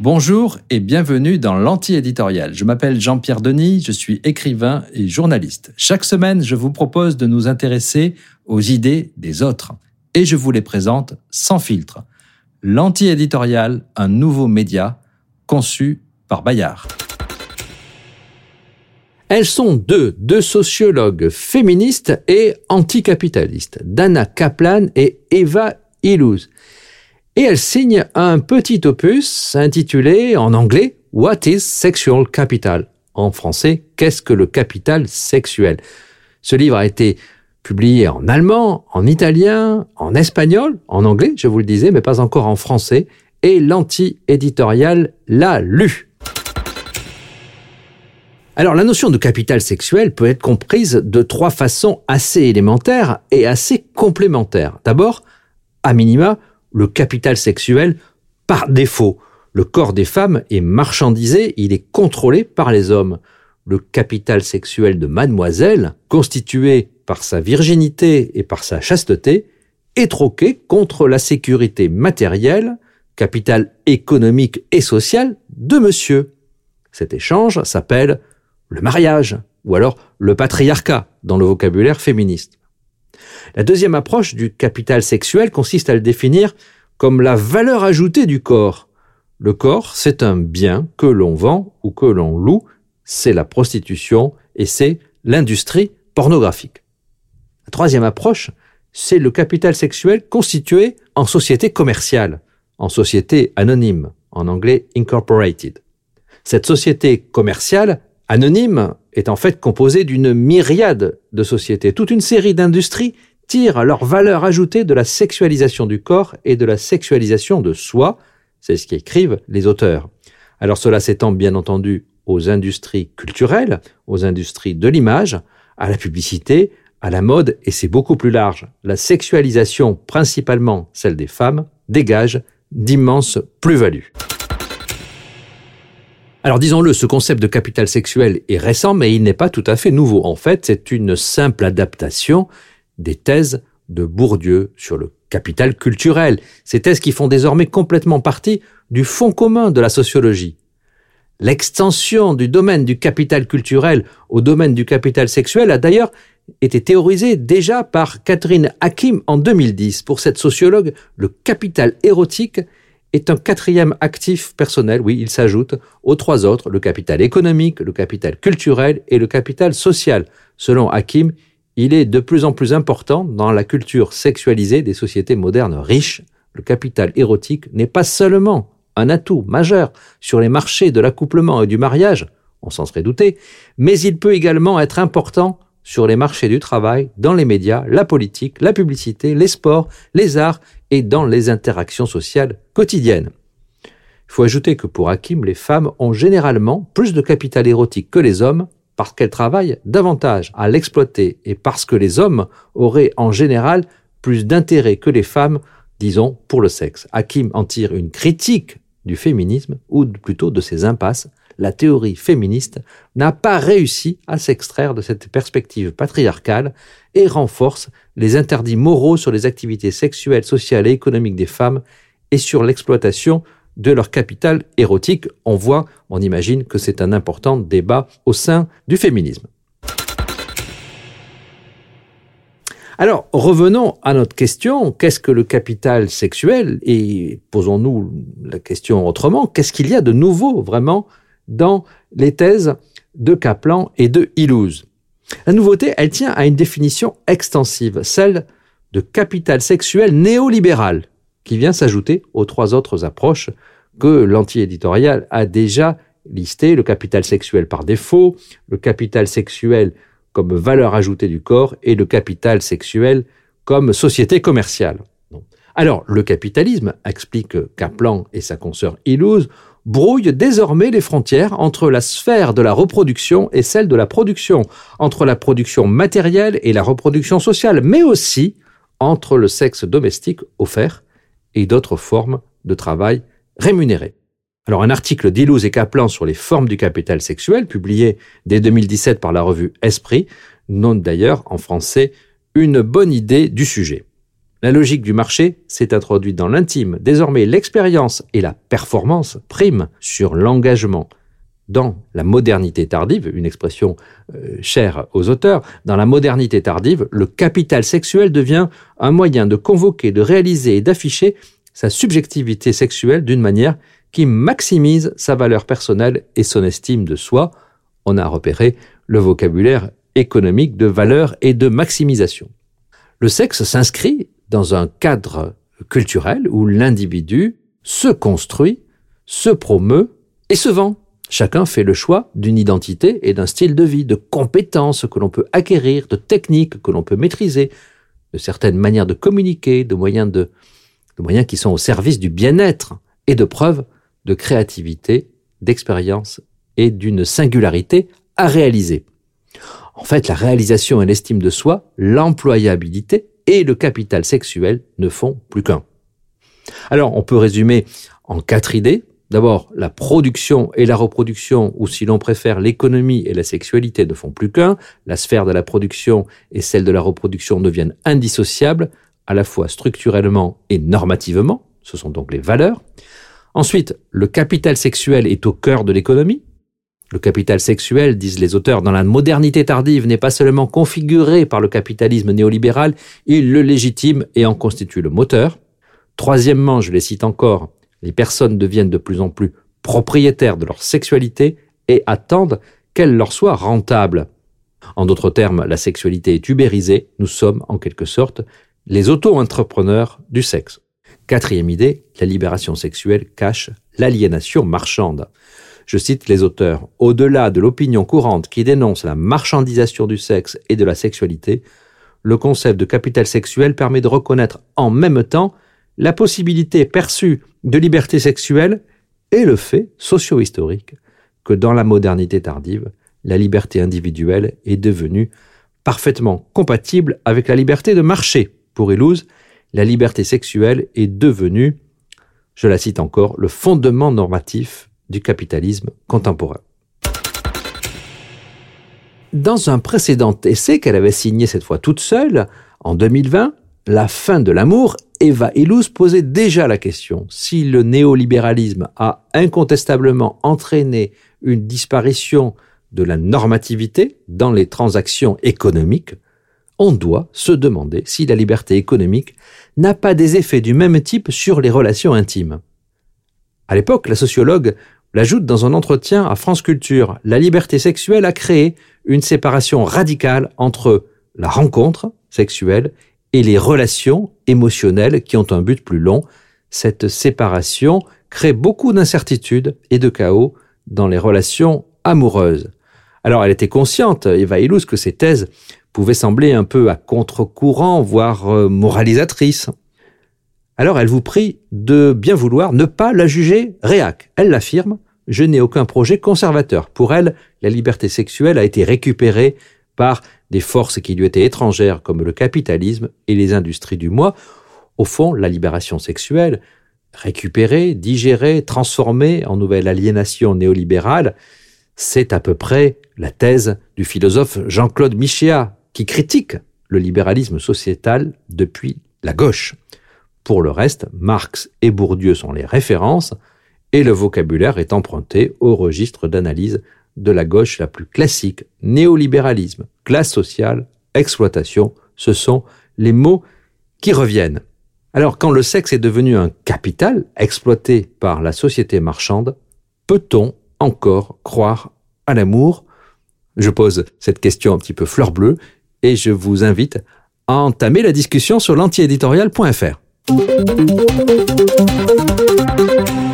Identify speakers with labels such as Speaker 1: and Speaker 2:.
Speaker 1: Bonjour et bienvenue dans l'anti-éditorial. Je m'appelle Jean-Pierre Denis, je suis écrivain et journaliste. Chaque semaine, je vous propose de nous intéresser aux idées des autres et je vous les présente sans filtre. L'anti-éditorial, un nouveau média conçu par Bayard.
Speaker 2: Elles sont deux, deux sociologues féministes et anticapitalistes, Dana Kaplan et Eva Illouz et elle signe un petit opus intitulé en anglais What is Sexual Capital? En français, Qu'est-ce que le capital sexuel? Ce livre a été publié en allemand, en italien, en espagnol, en anglais, je vous le disais, mais pas encore en français, et l'anti-éditorial l'a lu. Alors la notion de capital sexuel peut être comprise de trois façons assez élémentaires et assez complémentaires. D'abord, à minima, le capital sexuel par défaut. Le corps des femmes est marchandisé, il est contrôlé par les hommes. Le capital sexuel de mademoiselle, constitué par sa virginité et par sa chasteté, est troqué contre la sécurité matérielle, capital économique et social de monsieur. Cet échange s'appelle le mariage, ou alors le patriarcat dans le vocabulaire féministe. La deuxième approche du capital sexuel consiste à le définir comme la valeur ajoutée du corps. Le corps, c'est un bien que l'on vend ou que l'on loue, c'est la prostitution et c'est l'industrie pornographique. La troisième approche, c'est le capital sexuel constitué en société commerciale, en société anonyme, en anglais incorporated. Cette société commerciale anonyme est en fait composée d'une myriade de sociétés, toute une série d'industries tirent leur valeur ajoutée de la sexualisation du corps et de la sexualisation de soi. C'est ce qu'écrivent les auteurs. Alors cela s'étend bien entendu aux industries culturelles, aux industries de l'image, à la publicité, à la mode, et c'est beaucoup plus large. La sexualisation, principalement celle des femmes, dégage d'immenses plus-values. Alors disons-le, ce concept de capital sexuel est récent, mais il n'est pas tout à fait nouveau. En fait, c'est une simple adaptation des thèses de Bourdieu sur le capital culturel, ces thèses qui font désormais complètement partie du fond commun de la sociologie. L'extension du domaine du capital culturel au domaine du capital sexuel a d'ailleurs été théorisée déjà par Catherine Hakim en 2010. Pour cette sociologue, le capital érotique est un quatrième actif personnel, oui, il s'ajoute aux trois autres, le capital économique, le capital culturel et le capital social. Selon Hakim, il est de plus en plus important dans la culture sexualisée des sociétés modernes riches. Le capital érotique n'est pas seulement un atout majeur sur les marchés de l'accouplement et du mariage, on s'en serait douté, mais il peut également être important sur les marchés du travail, dans les médias, la politique, la publicité, les sports, les arts et dans les interactions sociales quotidiennes. Il faut ajouter que pour Hakim, les femmes ont généralement plus de capital érotique que les hommes parce qu'elles travaillent davantage à l'exploiter et parce que les hommes auraient en général plus d'intérêt que les femmes, disons, pour le sexe. Hakim en tire une critique du féminisme, ou plutôt de ses impasses. La théorie féministe n'a pas réussi à s'extraire de cette perspective patriarcale et renforce les interdits moraux sur les activités sexuelles, sociales et économiques des femmes et sur l'exploitation de leur capital érotique. On voit, on imagine que c'est un important débat au sein du féminisme. Alors, revenons à notre question, qu'est-ce que le capital sexuel? Et posons-nous la question autrement, qu'est-ce qu'il y a de nouveau vraiment dans les thèses de Kaplan et de Illouz La nouveauté, elle tient à une définition extensive, celle de capital sexuel néolibéral, qui vient s'ajouter aux trois autres approches que l'anti-éditorial a déjà listé, le capital sexuel par défaut, le capital sexuel comme valeur ajoutée du corps et le capital sexuel comme société commerciale. Alors, le capitalisme, explique Kaplan et sa consoeur Illouz, brouille désormais les frontières entre la sphère de la reproduction et celle de la production, entre la production matérielle et la reproduction sociale, mais aussi entre le sexe domestique offert et d'autres formes de travail rémunéré. Alors un article d'Illouz et Kaplan sur les formes du capital sexuel, publié dès 2017 par la revue Esprit, note d'ailleurs en français une bonne idée du sujet. La logique du marché s'est introduite dans l'intime. Désormais, l'expérience et la performance priment sur l'engagement. Dans la modernité tardive, une expression euh, chère aux auteurs, dans la modernité tardive, le capital sexuel devient un moyen de convoquer, de réaliser et d'afficher sa subjectivité sexuelle d'une manière qui maximise sa valeur personnelle et son estime de soi. On a repéré le vocabulaire économique de valeur et de maximisation. Le sexe s'inscrit dans un cadre culturel où l'individu se construit, se promeut et se vend. Chacun fait le choix d'une identité et d'un style de vie, de compétences que l'on peut acquérir, de techniques que l'on peut maîtriser, de certaines manières de communiquer, de moyens, de, moyens qui sont au service du bien-être et de preuves de créativité, d'expérience et d'une singularité à réaliser. En fait, la réalisation et l'estime de soi, l'employabilité et le capital sexuel ne font plus qu'un. Alors, on peut résumer en quatre idées. D'abord, la production et la reproduction, ou si l'on préfère, l'économie et la sexualité ne font plus qu'un. La sphère de la production et celle de la reproduction deviennent indissociables, à la fois structurellement et normativement. Ce sont donc les valeurs. Ensuite, le capital sexuel est au cœur de l'économie. Le capital sexuel, disent les auteurs, dans la modernité tardive n'est pas seulement configuré par le capitalisme néolibéral, il le légitime et en constitue le moteur. Troisièmement, je les cite encore, les personnes deviennent de plus en plus propriétaires de leur sexualité et attendent qu'elle leur soit rentable. En d'autres termes, la sexualité est ubérisée, nous sommes en quelque sorte les auto-entrepreneurs du sexe. Quatrième idée, la libération sexuelle cache l'aliénation marchande. Je cite les auteurs. Au-delà de l'opinion courante qui dénonce la marchandisation du sexe et de la sexualité, le concept de capital sexuel permet de reconnaître en même temps la possibilité perçue de liberté sexuelle et le fait socio-historique que dans la modernité tardive, la liberté individuelle est devenue parfaitement compatible avec la liberté de marché. Pour Illouz, la liberté sexuelle est devenue, je la cite encore, le fondement normatif du capitalisme contemporain. Dans un précédent essai qu'elle avait signé cette fois toute seule, en 2020, La fin de l'amour, Eva Illouz posait déjà la question si le néolibéralisme a incontestablement entraîné une disparition de la normativité dans les transactions économiques, on doit se demander si la liberté économique n'a pas des effets du même type sur les relations intimes. À l'époque, la sociologue l'ajoute dans un entretien à France Culture. La liberté sexuelle a créé une séparation radicale entre la rencontre sexuelle et les relations émotionnelles qui ont un but plus long. Cette séparation crée beaucoup d'incertitudes et de chaos dans les relations amoureuses. Alors elle était consciente, Eva Illouz, que ces thèses pouvaient sembler un peu à contre-courant, voire euh, moralisatrices. Alors elle vous prie de bien vouloir ne pas la juger réac. Elle l'affirme, je n'ai aucun projet conservateur. Pour elle, la liberté sexuelle a été récupérée par des forces qui lui étaient étrangères comme le capitalisme et les industries du moi. Au fond, la libération sexuelle, récupérée, digérée, transformée en nouvelle aliénation néolibérale, c'est à peu près la thèse du philosophe Jean-Claude Michéa, qui critique le libéralisme sociétal depuis la gauche. Pour le reste, Marx et Bourdieu sont les références, et le vocabulaire est emprunté au registre d'analyse de la gauche la plus classique, néolibéralisme, classe sociale, exploitation, ce sont les mots qui reviennent. Alors quand le sexe est devenu un capital exploité par la société marchande, peut-on encore croire à l'amour? Je pose cette question un petit peu fleur bleue et je vous invite à entamer la discussion sur l'antiéditorial.fr. Thank you.